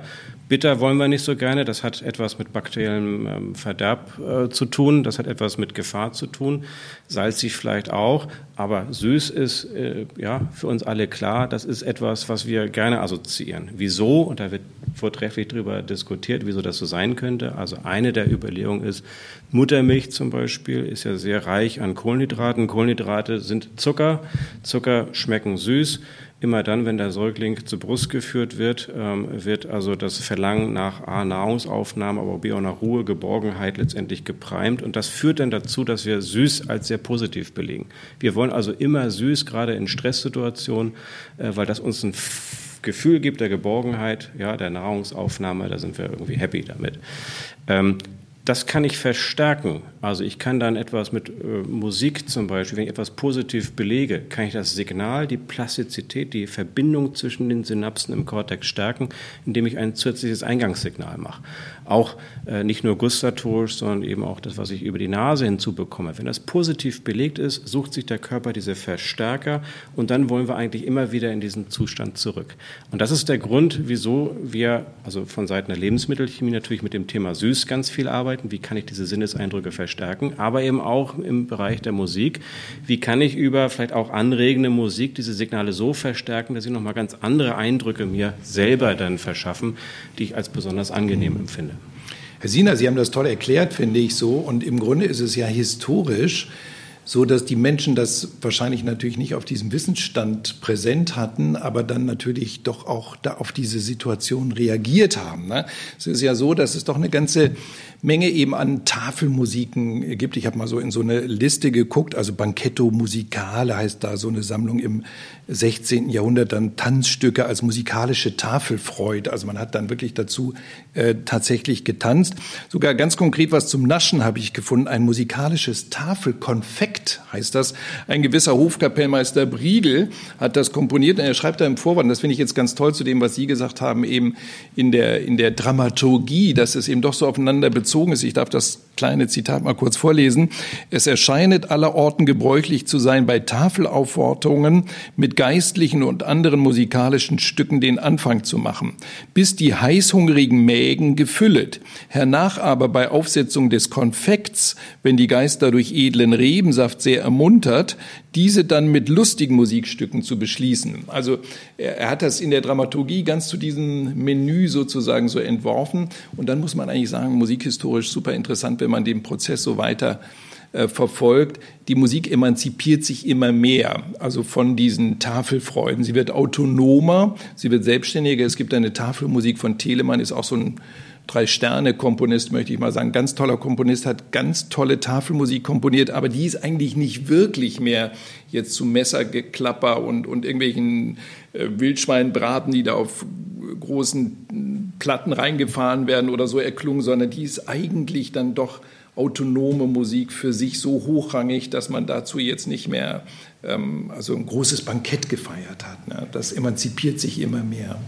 D: Bitter wollen wir nicht so gerne, das hat etwas mit bakteriellem ähm, Verderb äh, zu tun, das hat etwas mit Gefahr zu tun, salzig vielleicht auch, aber süß ist äh, ja für uns alle klar, das ist etwas, was wir gerne assoziieren. Wieso? Und da wird vortrefflich darüber diskutiert, wieso das so sein könnte. Also eine der Überlegungen ist, Muttermilch zum Beispiel ist ja sehr reich an Kohlenhydraten. Kohlenhydrate sind Zucker, Zucker schmecken süß. Immer dann, wenn der Säugling zur Brust geführt wird, ähm, wird also das Verlangen nach A, Nahrungsaufnahme, aber B auch nach Ruhe, Geborgenheit letztendlich geprimt. Und das führt dann dazu, dass wir süß als sehr positiv belegen. Wir wollen also immer süß, gerade in Stresssituationen, äh, weil das uns ein Gefühl gibt der Geborgenheit, ja, der Nahrungsaufnahme, da sind wir irgendwie happy damit. Ähm, das kann ich verstärken. Also ich kann dann etwas mit äh, Musik zum Beispiel, wenn ich etwas positiv belege, kann ich das Signal, die Plastizität, die Verbindung zwischen den Synapsen im Kortex stärken, indem ich ein zusätzliches Eingangssignal mache. Auch äh, nicht nur gustatorisch, sondern eben auch das, was ich über die Nase hinzubekomme. Wenn das positiv belegt ist, sucht sich der Körper diese Verstärker und dann wollen wir eigentlich immer wieder in diesen Zustand zurück. Und das ist der Grund, wieso wir also von Seiten der Lebensmittelchemie natürlich mit dem Thema Süß ganz viel arbeiten. Wie kann ich diese Sinneseindrücke verstärken? stärken, aber eben auch im Bereich der Musik. Wie kann ich über vielleicht auch anregende Musik diese Signale so verstärken, dass sie nochmal ganz andere Eindrücke mir selber dann verschaffen, die ich als besonders angenehm empfinde?
C: Herr Siener, Sie haben das toll erklärt, finde ich so. Und im Grunde ist es ja historisch so dass die Menschen das wahrscheinlich natürlich nicht auf diesem Wissensstand präsent hatten, aber dann natürlich doch auch da auf diese Situation reagiert haben. Ne? Es ist ja so, dass es doch eine ganze Menge eben an Tafelmusiken gibt. Ich habe mal so in so eine Liste geguckt, also Banchetto Musicale heißt da so eine Sammlung im 16. Jahrhundert, dann Tanzstücke als musikalische Tafelfreude. Also man hat dann wirklich dazu äh, tatsächlich getanzt. Sogar ganz konkret was zum Naschen habe ich gefunden, ein musikalisches Tafelkonfekt heißt das. Ein gewisser Hofkapellmeister Briegel hat das komponiert und er schreibt da im Vorwand, das finde ich jetzt ganz toll zu dem, was Sie gesagt haben, eben in der, in der Dramaturgie, dass es eben doch so aufeinander bezogen bezogen ist. Ich darf das kleine Zitat mal kurz vorlesen. Es erscheinet allerorten gebräuchlich zu sein, bei Tafelaufforderungen mit geistlichen und anderen musikalischen Stücken den Anfang zu machen, bis die heißhungrigen Mägen gefüllet. Hernach aber bei Aufsetzung des Konfekts, wenn die Geister durch edlen Rebensaft sehr ermuntert, diese dann mit lustigen Musikstücken zu beschließen. Also er, hat das in der Dramaturgie ganz zu diesem Menü sozusagen so entworfen. Und dann muss man eigentlich sagen, musikhistorisch super interessant, wenn man den Prozess so weiter äh, verfolgt. Die Musik emanzipiert sich immer mehr, also von diesen Tafelfreuden. Sie wird autonomer, sie wird selbstständiger. Es gibt eine Tafelmusik von Telemann, ist auch so ein Drei-Sterne-Komponist, möchte ich mal sagen. Ganz toller Komponist, hat ganz tolle Tafelmusik komponiert, aber die ist eigentlich nicht wirklich mehr jetzt zu Messergeklapper und, und irgendwelchen Wildschweinbraten, die da auf großen Platten reingefahren werden oder so erklungen, sondern die ist eigentlich dann doch autonome Musik für sich so hochrangig, dass man dazu jetzt nicht mehr ähm, also ein großes Bankett gefeiert hat. Ne? Das emanzipiert sich immer mehr.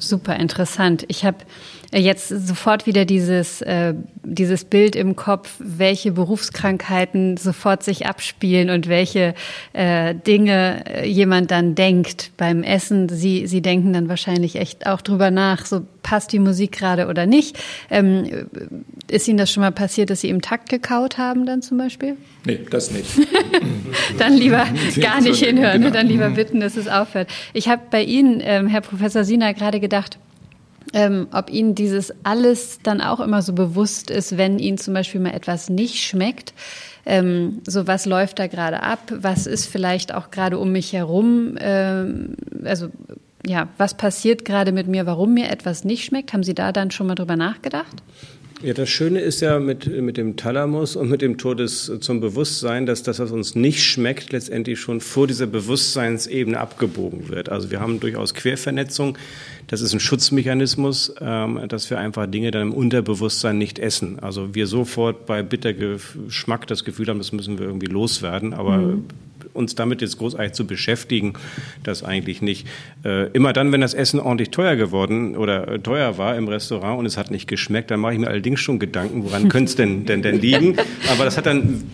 B: Super interessant. Ich habe äh, jetzt sofort wieder dieses, äh, dieses Bild im Kopf, welche Berufskrankheiten sofort sich abspielen und welche äh, Dinge äh, jemand dann denkt beim Essen. Sie, Sie denken dann wahrscheinlich echt auch drüber nach, so passt die Musik gerade oder nicht. Ähm, ist Ihnen das schon mal passiert, dass Sie im Takt gekaut haben dann zum Beispiel?
C: Nee, das nicht.
B: dann lieber gar nicht hinhören, genau. dann lieber bitten, dass es aufhört. Ich habe bei Ihnen, ähm, Herr Professor Sina, gerade gedacht, ähm, ob Ihnen dieses alles dann auch immer so bewusst ist, wenn Ihnen zum Beispiel mal etwas nicht schmeckt. Ähm, so was läuft da gerade ab? Was ist vielleicht auch gerade um mich herum? Ähm, also ja, was passiert gerade mit mir, warum mir etwas nicht schmeckt? Haben Sie da dann schon mal drüber nachgedacht?
D: Ja, das Schöne ist ja mit, mit dem Thalamus und mit dem Todes zum Bewusstsein, dass das, was uns nicht schmeckt, letztendlich schon vor dieser Bewusstseinsebene abgebogen wird. Also wir haben durchaus Quervernetzung. Das ist ein Schutzmechanismus, ähm, dass wir einfach Dinge dann im Unterbewusstsein nicht essen. Also wir sofort bei Bittergeschmack das Gefühl haben, das müssen wir irgendwie loswerden, aber mhm uns damit jetzt großartig zu beschäftigen, das eigentlich nicht. Äh, immer dann, wenn das Essen ordentlich teuer geworden oder äh, teuer war im Restaurant und es hat nicht geschmeckt, dann mache ich mir allerdings schon Gedanken, woran könnte es denn, denn, denn liegen. Aber das hat dann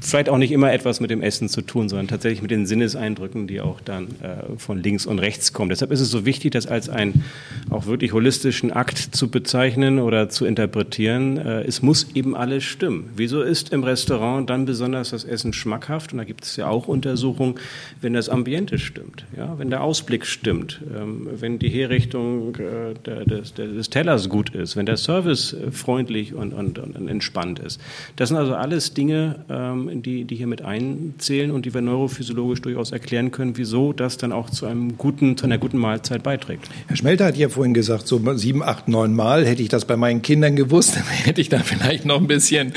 D: vielleicht auch nicht immer etwas mit dem Essen zu tun, sondern tatsächlich mit den Sinneseindrücken, die auch dann äh, von links und rechts kommen. Deshalb ist es so wichtig, das als einen auch wirklich holistischen Akt zu bezeichnen oder zu interpretieren. Äh, es muss eben alles stimmen. Wieso ist im Restaurant dann besonders das Essen schmackhaft? Und da gibt es ja auch Untersuchungen, wenn das Ambiente stimmt, ja, wenn der Ausblick stimmt, ähm, wenn die Herrichtung äh, des, des, Tellers gut ist, wenn der Service freundlich und, und, und entspannt ist. Das sind also alles Dinge, ähm, die, die hier mit einzählen und die wir neurophysiologisch durchaus erklären können, wieso das dann auch zu, einem guten, zu einer guten Mahlzeit beiträgt.
C: Herr Schmelter hat ja vorhin gesagt, so sieben, acht, neun Mal hätte ich das bei meinen Kindern gewusst, dann hätte ich da vielleicht noch ein bisschen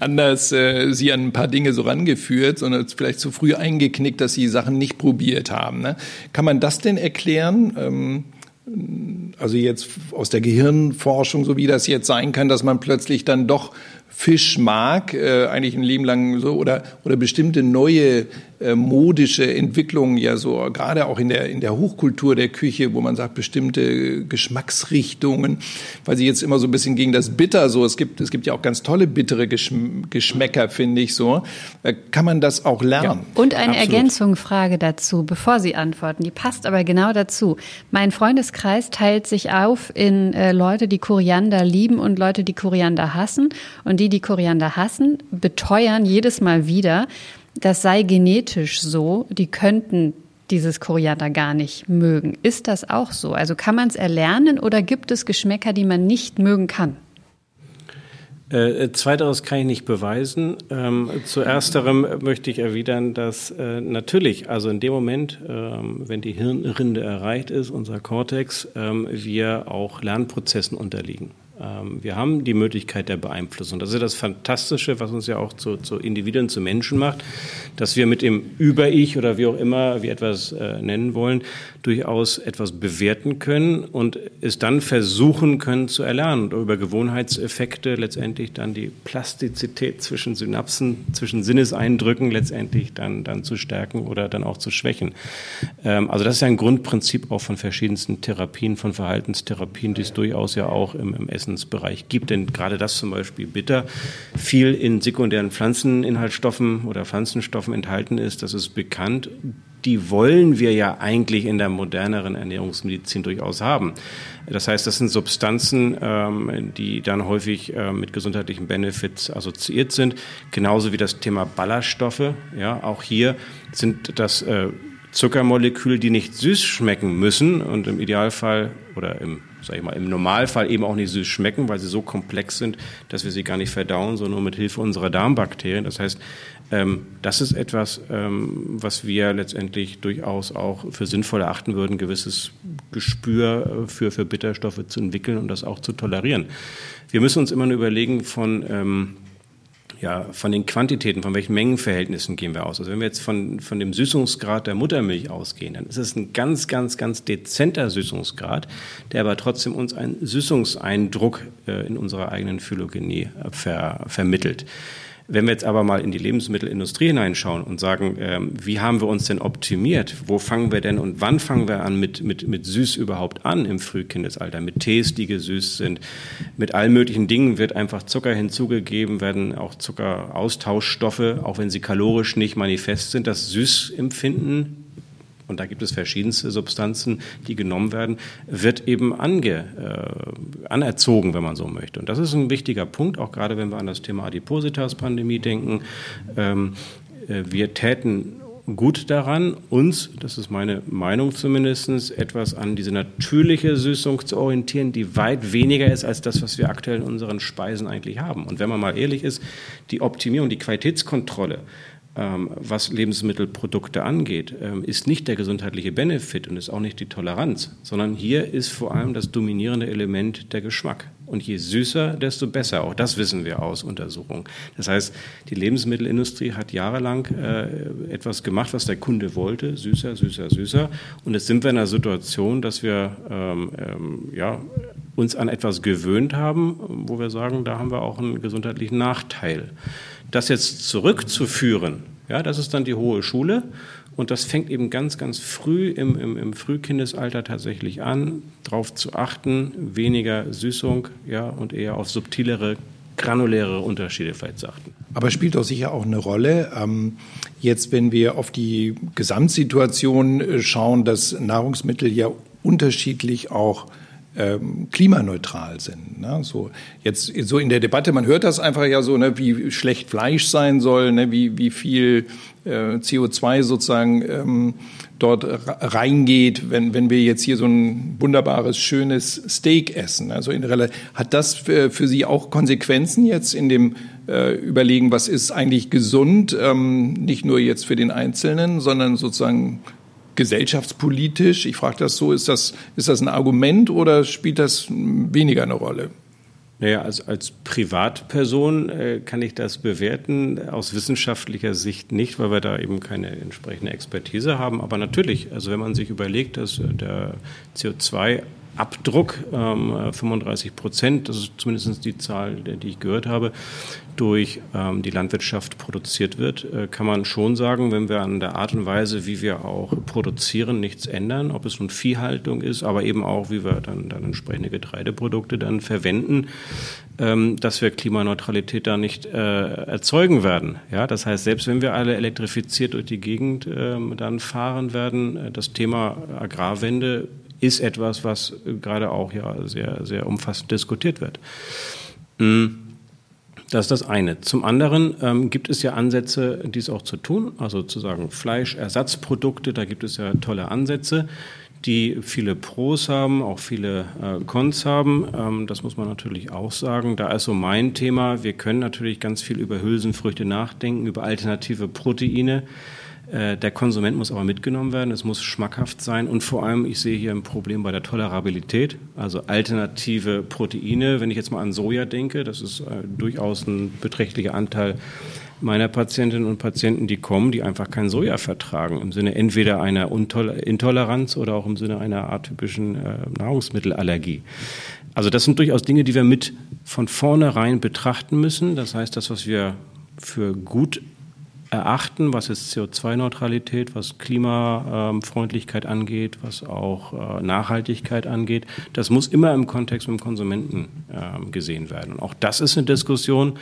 C: anders äh, sie an ein paar Dinge so rangeführt, sondern vielleicht zu früh eingeknickt, dass sie Sachen nicht probiert haben. Ne? Kann man das denn erklären? Ähm, also jetzt aus der Gehirnforschung, so wie das jetzt sein kann, dass man plötzlich dann doch Fisch mag, äh, eigentlich ein Leben lang so, oder, oder bestimmte neue äh, modische Entwicklungen ja so, gerade auch in der, in der Hochkultur der Küche, wo man sagt, bestimmte Geschmacksrichtungen, weil sie jetzt immer so ein bisschen gegen das Bitter so, es gibt, es gibt ja auch ganz tolle bittere Geschm Geschmäcker, finde ich so. Äh, kann man das auch lernen?
B: Ja, und eine Absolut. Ergänzung, Frage dazu, bevor Sie antworten, die passt aber genau dazu. Mein Freundeskreis teilt sich auf in äh, Leute, die Koriander lieben und Leute, die Koriander hassen. Und die, die Koriander hassen, beteuern jedes Mal wieder, das sei genetisch so, die könnten dieses Koriander gar nicht mögen. Ist das auch so? Also kann man es erlernen oder gibt es Geschmäcker, die man nicht mögen kann?
D: Äh, zweiteres kann ich nicht beweisen. Ähm, zu ersterem möchte ich erwidern, dass äh, natürlich, also in dem Moment, ähm, wenn die Hirnrinde erreicht ist, unser Cortex, ähm, wir auch Lernprozessen unterliegen. Ähm, wir haben die Möglichkeit der Beeinflussung. Das ist das Fantastische, was uns ja auch zu, zu Individuen, zu Menschen macht, dass wir mit dem Über-Ich oder wie auch immer wir etwas äh, nennen wollen, durchaus etwas bewerten können und es dann versuchen können zu erlernen und über Gewohnheitseffekte letztendlich dann die Plastizität zwischen Synapsen, zwischen Sinneseindrücken letztendlich dann, dann zu stärken oder dann auch zu schwächen. Ähm, also das ist ja ein Grundprinzip auch von verschiedensten Therapien, von Verhaltenstherapien, die es durchaus ja auch im, im Essen Essensbereich gibt. Denn gerade das zum Beispiel bitter viel in sekundären Pflanzeninhaltsstoffen oder Pflanzenstoffen enthalten ist, das ist bekannt. Die wollen wir ja eigentlich in der moderneren Ernährungsmedizin durchaus haben. Das heißt, das sind Substanzen, ähm, die dann häufig äh, mit gesundheitlichen Benefits assoziiert sind. Genauso wie das Thema Ballaststoffe. Ja, auch hier sind das äh, Zuckermoleküle, die nicht süß schmecken müssen und im Idealfall oder im sag ich mal, im Normalfall eben auch nicht süß schmecken, weil sie so komplex sind, dass wir sie gar nicht verdauen, sondern nur mit Hilfe unserer Darmbakterien. Das heißt, ähm, das ist etwas, ähm, was wir letztendlich durchaus auch für sinnvoll erachten würden, gewisses Gespür äh, für, für Bitterstoffe zu entwickeln und das auch zu tolerieren. Wir müssen uns immer nur überlegen von ähm, ja, von den Quantitäten, von welchen Mengenverhältnissen gehen wir aus? Also wenn wir jetzt von, von dem Süßungsgrad der Muttermilch ausgehen, dann ist es ein ganz, ganz, ganz dezenter Süßungsgrad, der aber trotzdem uns einen Süßungseindruck äh, in unserer eigenen Phylogenie ver, vermittelt. Wenn wir jetzt aber mal in die Lebensmittelindustrie hineinschauen und sagen, ähm, wie haben wir uns denn optimiert? Wo fangen wir denn und wann fangen wir an mit, mit, mit Süß überhaupt an im Frühkindesalter? Mit Tees, die gesüßt sind. Mit allen möglichen Dingen wird einfach Zucker hinzugegeben, werden auch Zuckeraustauschstoffe, auch wenn sie kalorisch nicht manifest sind. Das Süßempfinden und da gibt es verschiedenste Substanzen, die genommen werden, wird eben ange, äh, anerzogen, wenn man so möchte. Und das ist ein wichtiger Punkt, auch gerade wenn wir an das Thema Adipositas-Pandemie denken. Ähm, äh, wir täten gut daran, uns, das ist meine Meinung zumindest, etwas an diese natürliche Süßung zu orientieren, die weit weniger ist als das, was wir aktuell in unseren Speisen eigentlich haben. Und wenn man mal ehrlich ist, die Optimierung, die Qualitätskontrolle was Lebensmittelprodukte angeht, ähm, ist nicht der gesundheitliche Benefit und ist auch nicht die Toleranz, sondern hier ist vor allem das dominierende Element der Geschmack. Und je süßer, desto besser. Auch das wissen wir aus Untersuchungen. Das heißt, die Lebensmittelindustrie hat jahrelang äh, etwas gemacht, was der Kunde wollte. Süßer, süßer, süßer. Und jetzt sind wir in einer Situation, dass wir ähm, ähm, ja, uns an etwas gewöhnt haben, wo wir sagen, da haben wir auch einen gesundheitlichen Nachteil. Das jetzt zurückzuführen, ja, das ist dann die hohe Schule. Und das fängt eben ganz, ganz früh im, im, im Frühkindesalter tatsächlich an, darauf zu achten, weniger Süßung ja, und eher auf subtilere, granulärere Unterschiede vielleicht zu achten.
C: Aber spielt doch sicher auch eine Rolle. Ähm, jetzt, wenn wir auf die Gesamtsituation äh, schauen, dass Nahrungsmittel ja unterschiedlich auch ähm, klimaneutral sind. Ne? So jetzt so in der Debatte, man hört das einfach ja so, ne, wie schlecht Fleisch sein soll, ne, wie wie viel äh, CO2 sozusagen ähm, dort reingeht, wenn wenn wir jetzt hier so ein wunderbares schönes Steak essen. Also in hat das für, für Sie auch Konsequenzen jetzt in dem äh, Überlegen, was ist eigentlich gesund, ähm, nicht nur jetzt für den Einzelnen, sondern sozusagen gesellschaftspolitisch? Ich frage das so, ist das, ist das ein Argument oder spielt das weniger eine Rolle?
D: Naja, als, als Privatperson äh, kann ich das bewerten, aus wissenschaftlicher Sicht nicht, weil wir da eben keine entsprechende Expertise haben. Aber natürlich, also wenn man sich überlegt, dass der CO2 Abdruck, ähm, 35 Prozent, das ist zumindest die Zahl, die ich gehört habe, durch ähm, die Landwirtschaft produziert wird, äh, kann man schon sagen, wenn wir an der Art und Weise, wie wir auch produzieren, nichts ändern, ob es nun Viehhaltung ist, aber eben auch, wie wir dann, dann entsprechende Getreideprodukte dann verwenden, ähm, dass wir Klimaneutralität da nicht äh, erzeugen werden. Ja, das heißt, selbst wenn wir alle elektrifiziert durch die Gegend ähm, dann fahren werden, äh, das Thema Agrarwende ist etwas, was gerade auch ja sehr, sehr umfassend diskutiert wird. Hm. Das ist das eine. Zum anderen ähm, gibt es ja Ansätze, dies auch zu tun, also zu sagen Fleischersatzprodukte, da gibt es ja tolle Ansätze. die viele Pros haben, auch viele äh, Cons haben. Ähm, das muss man natürlich auch sagen. Da ist so mein Thema. Wir können natürlich ganz viel über Hülsenfrüchte nachdenken, über alternative Proteine. Äh, der Konsument muss aber mitgenommen werden, es muss schmackhaft sein und vor allem, ich sehe hier ein Problem bei der Tolerabilität, also alternative Proteine. Wenn ich jetzt mal an Soja denke, das ist äh, durchaus ein beträchtlicher Anteil meiner Patientinnen und Patienten, die kommen, die einfach kein Soja vertragen, im Sinne entweder einer Intoleranz oder auch im Sinne einer atypischen äh, Nahrungsmittelallergie. Also das sind durchaus Dinge, die wir mit von vornherein betrachten müssen. Das heißt, das, was wir für gut erachten, was jetzt CO2-Neutralität, was Klimafreundlichkeit angeht, was auch äh, Nachhaltigkeit angeht. Das muss immer im Kontext mit dem Konsumenten ähm, gesehen werden. Und auch das ist eine Diskussion,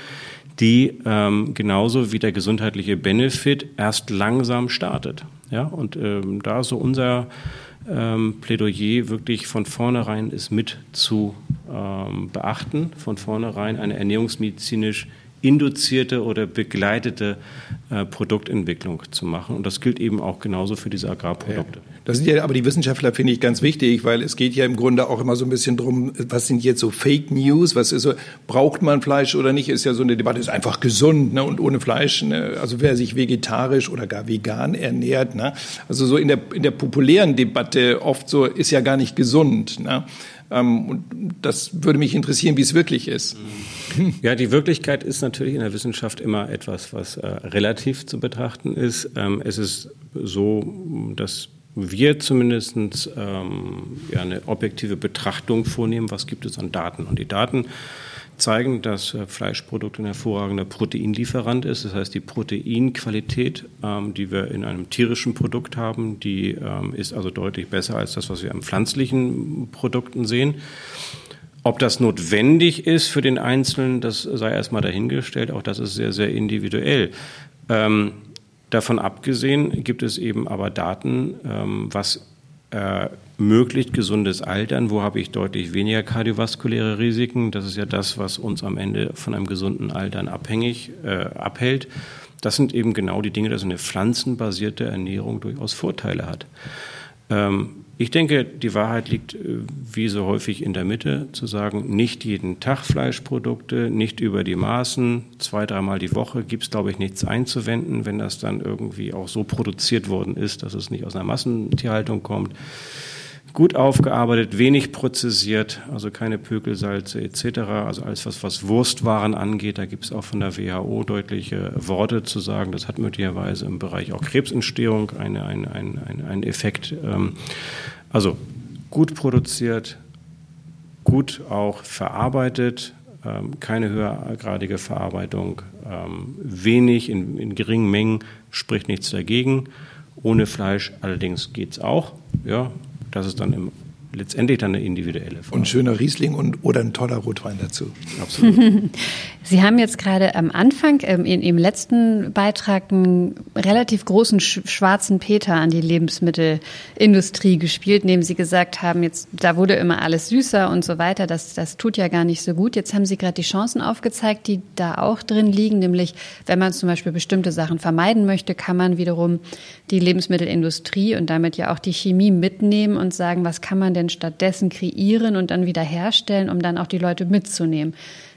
D: die ähm, genauso wie der gesundheitliche Benefit erst langsam startet. Ja, und ähm, da so unser ähm, Plädoyer wirklich von vornherein ist mit zu ähm, beachten, von vornherein eine ernährungsmedizinisch induzierte oder begleitete äh, Produktentwicklung zu machen. Und das gilt eben auch genauso für diese Agrarprodukte. Ja.
C: Das sind ja aber die Wissenschaftler, finde ich, ganz wichtig, weil es geht ja im Grunde auch immer so ein bisschen drum, was sind jetzt so Fake News, was ist so, braucht man Fleisch oder nicht, ist ja so eine Debatte, ist einfach gesund ne, und ohne Fleisch, ne, also wer sich vegetarisch oder gar vegan ernährt, ne, also so in der, in der populären Debatte oft so, ist ja gar nicht gesund. Ne. Ähm, und das würde mich interessieren, wie es wirklich ist.
D: Ja, die Wirklichkeit ist natürlich in der Wissenschaft immer etwas, was äh, relativ zu betrachten ist. Ähm, es ist so, dass wir zumindest ähm, ja, eine objektive Betrachtung vornehmen, was gibt es an Daten. Und die Daten zeigen, dass äh, Fleischprodukt ein hervorragender Proteinlieferant ist. Das heißt, die Proteinqualität, ähm, die wir in einem tierischen Produkt haben, die ähm, ist also deutlich besser als das, was wir an pflanzlichen Produkten sehen. Ob das notwendig ist für den Einzelnen, das sei erstmal dahingestellt. Auch das ist sehr, sehr individuell. Ähm, davon abgesehen gibt es eben aber Daten, ähm, was äh, möglichst gesundes Altern, wo habe ich deutlich weniger kardiovaskuläre Risiken. Das ist ja das, was uns am Ende von einem gesunden Altern abhängig äh, abhält. Das sind eben genau die Dinge, dass eine pflanzenbasierte Ernährung durchaus Vorteile hat. Ähm, ich denke, die Wahrheit liegt äh, wie so häufig in der Mitte, zu sagen, nicht jeden Tag Fleischprodukte, nicht über die Maßen, zwei, dreimal die Woche gibt es, glaube ich, nichts einzuwenden, wenn das dann irgendwie auch so produziert worden ist, dass es nicht aus einer Massentierhaltung kommt gut aufgearbeitet, wenig prozessiert, also keine Pökelsalze etc. Also alles, was, was Wurstwaren angeht, da gibt es auch von der WHO deutliche Worte zu sagen. Das hat möglicherweise im Bereich auch Krebsentstehung eine, eine, eine, eine, einen Effekt. Ähm, also gut produziert, gut auch verarbeitet, ähm, keine höhergradige Verarbeitung, ähm, wenig in, in geringen Mengen spricht nichts dagegen. Ohne Fleisch allerdings geht es auch. Ja, das ist dann im, letztendlich dann eine individuelle
C: Frage. Und schöner Riesling und, oder ein toller Rotwein dazu.
B: Absolut. Sie haben jetzt gerade am Anfang ähm, in Ihrem letzten Beitrag einen relativ großen schwarzen Peter an die Lebensmittelindustrie gespielt, indem Sie gesagt haben, jetzt da wurde immer alles süßer und so weiter. Das, das tut ja gar nicht so gut. Jetzt haben Sie gerade die Chancen aufgezeigt, die da auch drin liegen, nämlich wenn man zum Beispiel bestimmte Sachen vermeiden möchte, kann man wiederum die Lebensmittelindustrie und damit ja auch die Chemie mitnehmen und sagen, was kann man denn stattdessen kreieren und dann wieder herstellen, um dann auch die Leute mitzunehmen.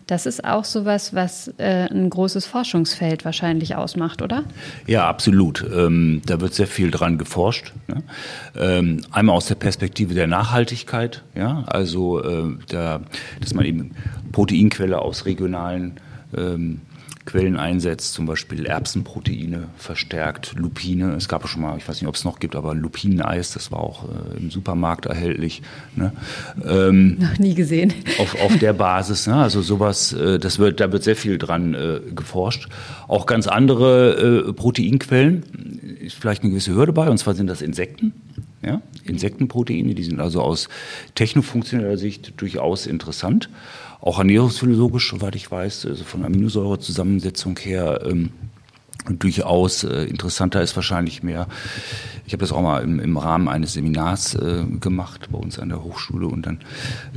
B: Das ist auch sowas, was äh, ein großes Forschungsfeld wahrscheinlich ausmacht, oder?
E: Ja, absolut. Ähm, da wird sehr viel dran geforscht. Ne? Ähm, einmal aus der Perspektive der Nachhaltigkeit, ja, also äh, da, dass man eben Proteinquelle aus regionalen ähm, Quellen einsetzt, zum Beispiel Erbsenproteine verstärkt, Lupine. Es gab schon mal, ich weiß nicht, ob es noch gibt, aber Lupineneis, das war auch äh, im Supermarkt erhältlich. Ne?
B: Ähm, noch nie gesehen.
E: Auf, auf der Basis, ne? also sowas, äh, das wird, da wird sehr viel dran äh, geforscht. Auch ganz andere äh, Proteinquellen, ist vielleicht eine gewisse Hürde bei, und zwar sind das Insekten. Ja? Insektenproteine, die sind also aus technofunktioneller Sicht durchaus interessant auch ernährungsphysiologisch, soweit ich weiß, also von Aminosäurezusammensetzung her ähm, durchaus äh, interessanter ist wahrscheinlich mehr. Ich habe das auch mal im, im Rahmen eines Seminars äh, gemacht bei uns an der Hochschule und dann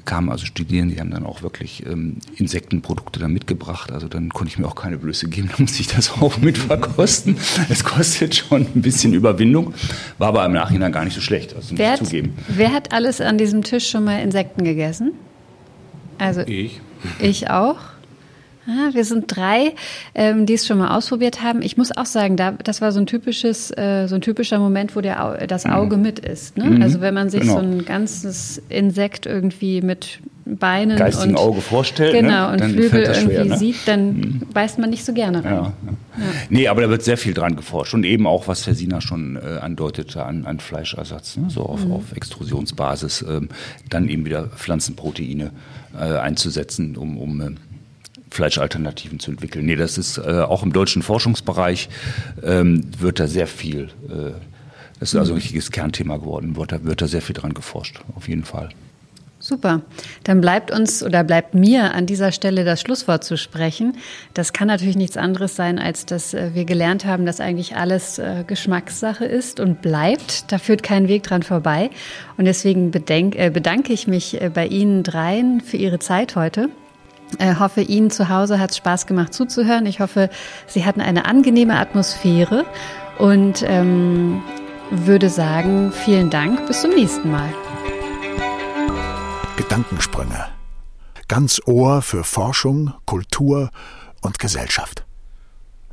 E: kamen also Studierende, die haben dann auch wirklich ähm, Insektenprodukte da mitgebracht. Also dann konnte ich mir auch keine Blöße geben, da musste ich das auch mit verkosten. Es kostet schon ein bisschen Überwindung, war aber im Nachhinein gar nicht so schlecht, also
B: wer hat,
E: zugeben.
B: Wer hat alles an diesem Tisch schon mal Insekten gegessen? Also
D: Ich.
B: ich auch. Ah, wir sind drei, ähm, die es schon mal ausprobiert haben. Ich muss auch sagen, da, das war so ein typisches, äh, so ein typischer Moment, wo der, Au- das Auge mit ist. Ne? Also wenn man sich
E: genau.
B: so ein ganzes Insekt irgendwie mit Beinen
E: Geistigen
B: und
E: Auge vorstellt, ne?
B: genau und
E: Dann
B: Flügel irgendwie
E: schwer, ne?
B: sieht, dann beißt man nicht so gerne rein.
E: Ja, ja. Nee, aber da wird sehr viel dran geforscht. Und eben auch, was Herr Sina schon äh, andeutete, an, an Fleischersatz, ne? so auf, auf Extrusionsbasis, ähm, dann eben wieder Pflanzenproteine äh, einzusetzen, um, um äh, Fleischalternativen zu entwickeln. Nee, das ist äh, auch im deutschen Forschungsbereich ähm, wird da sehr viel, äh, das ist also ein richtiges Kernthema geworden, wird da, wird da sehr viel dran geforscht, auf jeden Fall.
B: Super. Dann bleibt uns oder bleibt mir an dieser Stelle das Schlusswort zu sprechen. Das kann natürlich nichts anderes sein, als dass äh, wir gelernt haben, dass eigentlich alles äh, Geschmackssache ist und bleibt. Da führt kein Weg dran vorbei. Und deswegen bedenk, äh, bedanke ich mich äh, bei Ihnen dreien für Ihre Zeit heute. Äh, hoffe, Ihnen zu Hause hat es Spaß gemacht zuzuhören. Ich hoffe, Sie hatten eine angenehme Atmosphäre und ähm, würde sagen, vielen Dank. Bis zum nächsten Mal.
A: Gedankensprünge. Ganz Ohr für Forschung, Kultur und Gesellschaft.